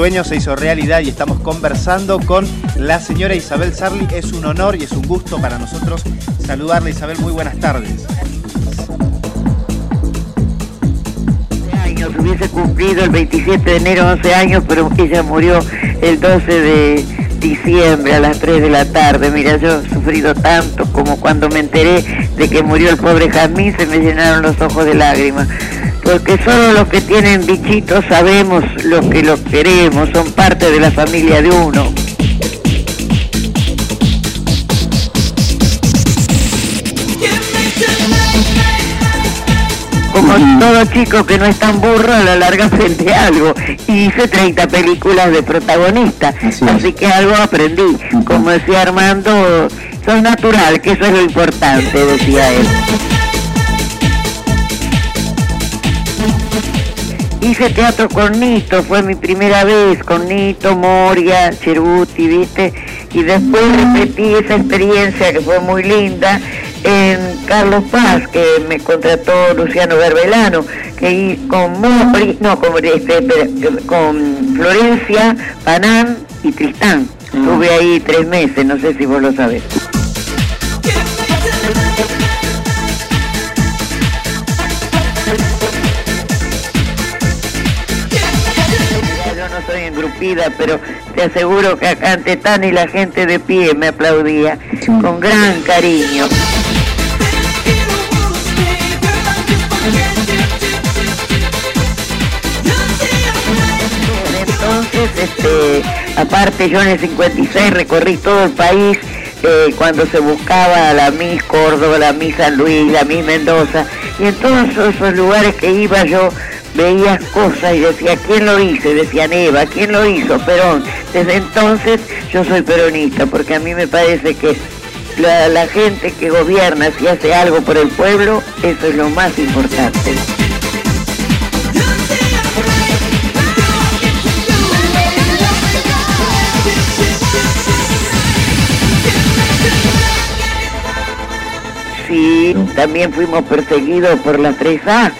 sueño se hizo realidad y estamos conversando con la señora Isabel Sarli. Es un honor y es un gusto para nosotros saludarla. Isabel, muy buenas tardes. años, hubiese cumplido el 27 de enero 11 años, pero ella murió el 12 de diciembre a las 3 de la tarde. Mira, yo he sufrido tanto como cuando me enteré de que murió el pobre Jazmín, se me llenaron los ojos de lágrimas porque solo los que tienen bichitos sabemos lo que los queremos, son parte de la familia de uno. Como todo chico que no es tan burro, a la larga frente a algo. Y hice 30 películas de protagonista. Así, que algo aprendí. Como decía Armando, soy natural, que eso es lo importante, decía él. Hice teatro con Nito, fue mi primera vez con Nito, Moria, Cheruti, ¿viste? Y después repetí esa experiencia que fue muy linda en Carlos Paz, que me contrató Luciano Garbelano, que con Mori, no, con, este, con Florencia, Panán y Tristán. Ah. Estuve ahí tres meses, no sé si vos lo sabés. Pero te aseguro que acá ante tan y la gente de pie me aplaudía con gran cariño. Entonces, este, aparte yo en el 56 recorrí todo el país eh, cuando se buscaba la Miss Córdoba, la Miss San Luis, la Miss Mendoza, y en todos esos lugares que iba yo veías cosas y decía, ¿quién lo hizo? decía Eva, ¿quién lo hizo? Perón. Desde entonces yo soy peronista, porque a mí me parece que la, la gente que gobierna, si hace algo por el pueblo, eso es lo más importante. Sí, también fuimos perseguidos por la 3A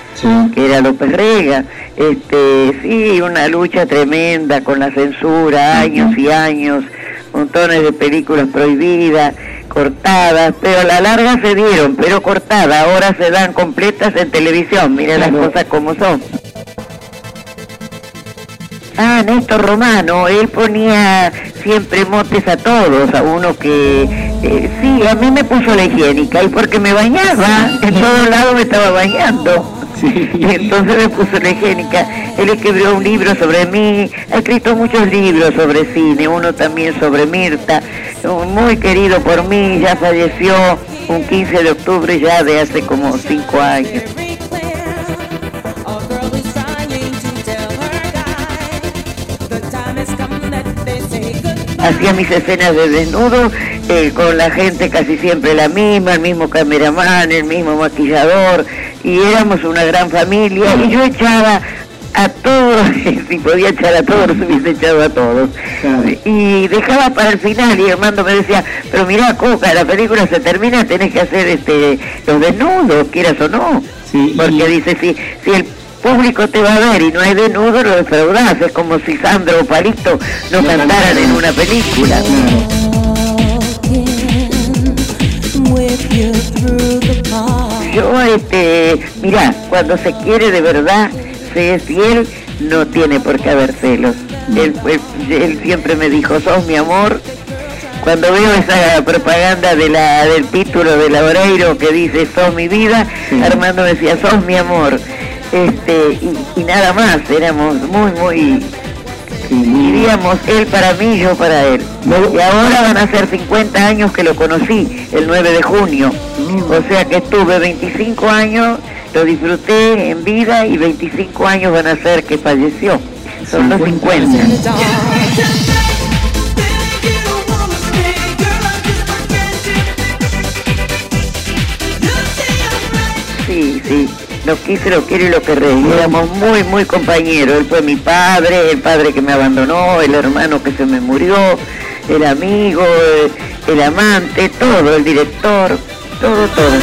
que era López Rega. Este, sí, una lucha tremenda con la censura, años y años, montones de películas prohibidas, cortadas, pero a la larga se dieron, pero cortadas, ahora se dan completas en televisión, miren las cosas como son. Ah, Néstor Romano, él ponía siempre motes a todos, a uno que, eh, sí, a mí me puso la higiénica, y porque me bañaba, en todos lados me estaba bañando. Y entonces me puso la higiénica. Él escribió un libro sobre mí, ha escrito muchos libros sobre cine, uno también sobre Mirta, muy querido por mí, ya falleció un 15 de octubre ya de hace como cinco años. Hacía mis escenas de desnudo eh, con la gente casi siempre la misma, el mismo cameraman, el mismo maquillador, y éramos una gran familia y yo echaba a todos, si podía echar a todos, los hubiese echado a todos. Y dejaba para el final y Armando me decía, pero mira Coca, la película se termina, tenés que hacer este los desnudos, quieras o no. Porque dice, si, si el público te va a ver y no hay desnudo, lo defraudás. Es como si Sandro o Palito no cantaran en una película. Yo, este, mira, cuando se quiere de verdad, se es fiel, no tiene por qué haber celos. Él, él, siempre me dijo, sos mi amor. Cuando veo esa propaganda de la, del título de Laureiro que dice, sos mi vida, Armando me decía, sos mi amor. Este, y, y nada más, éramos muy, muy diríamos él para mí, yo para él. Y ahora van a ser 50 años que lo conocí, el 9 de junio. O sea que estuve 25 años, lo disfruté en vida y 25 años van a ser que falleció. Son los 50. Sí, sí lo quise, lo quiero y lo querré. éramos muy, muy compañeros. Él fue mi padre, el padre que me abandonó, el hermano que se me murió, el amigo, el, amante, todo, el director, todo, todo.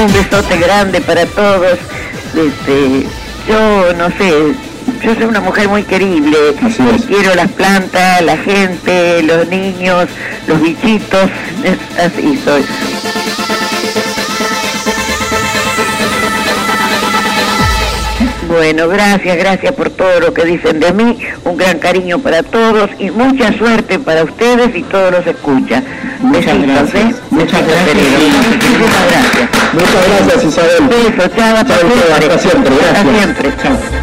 Un besote grande para todos este, yo no sé, yo soy una mujer muy querible, quiero las plantas, la gente, los niños, los bichitos, así soy. Bueno, gracias, gracias por todo lo que dicen de mí, un gran cariño para todos y mucha suerte para ustedes y todos los escuchan. Muchas gracias. ¿eh? Muchas gracias. Muchísimas gracias. Muchas gracias Isabel. Beso, chao, hasta, siempre. Hasta siempre, gracias. Hasta siempre. Chao.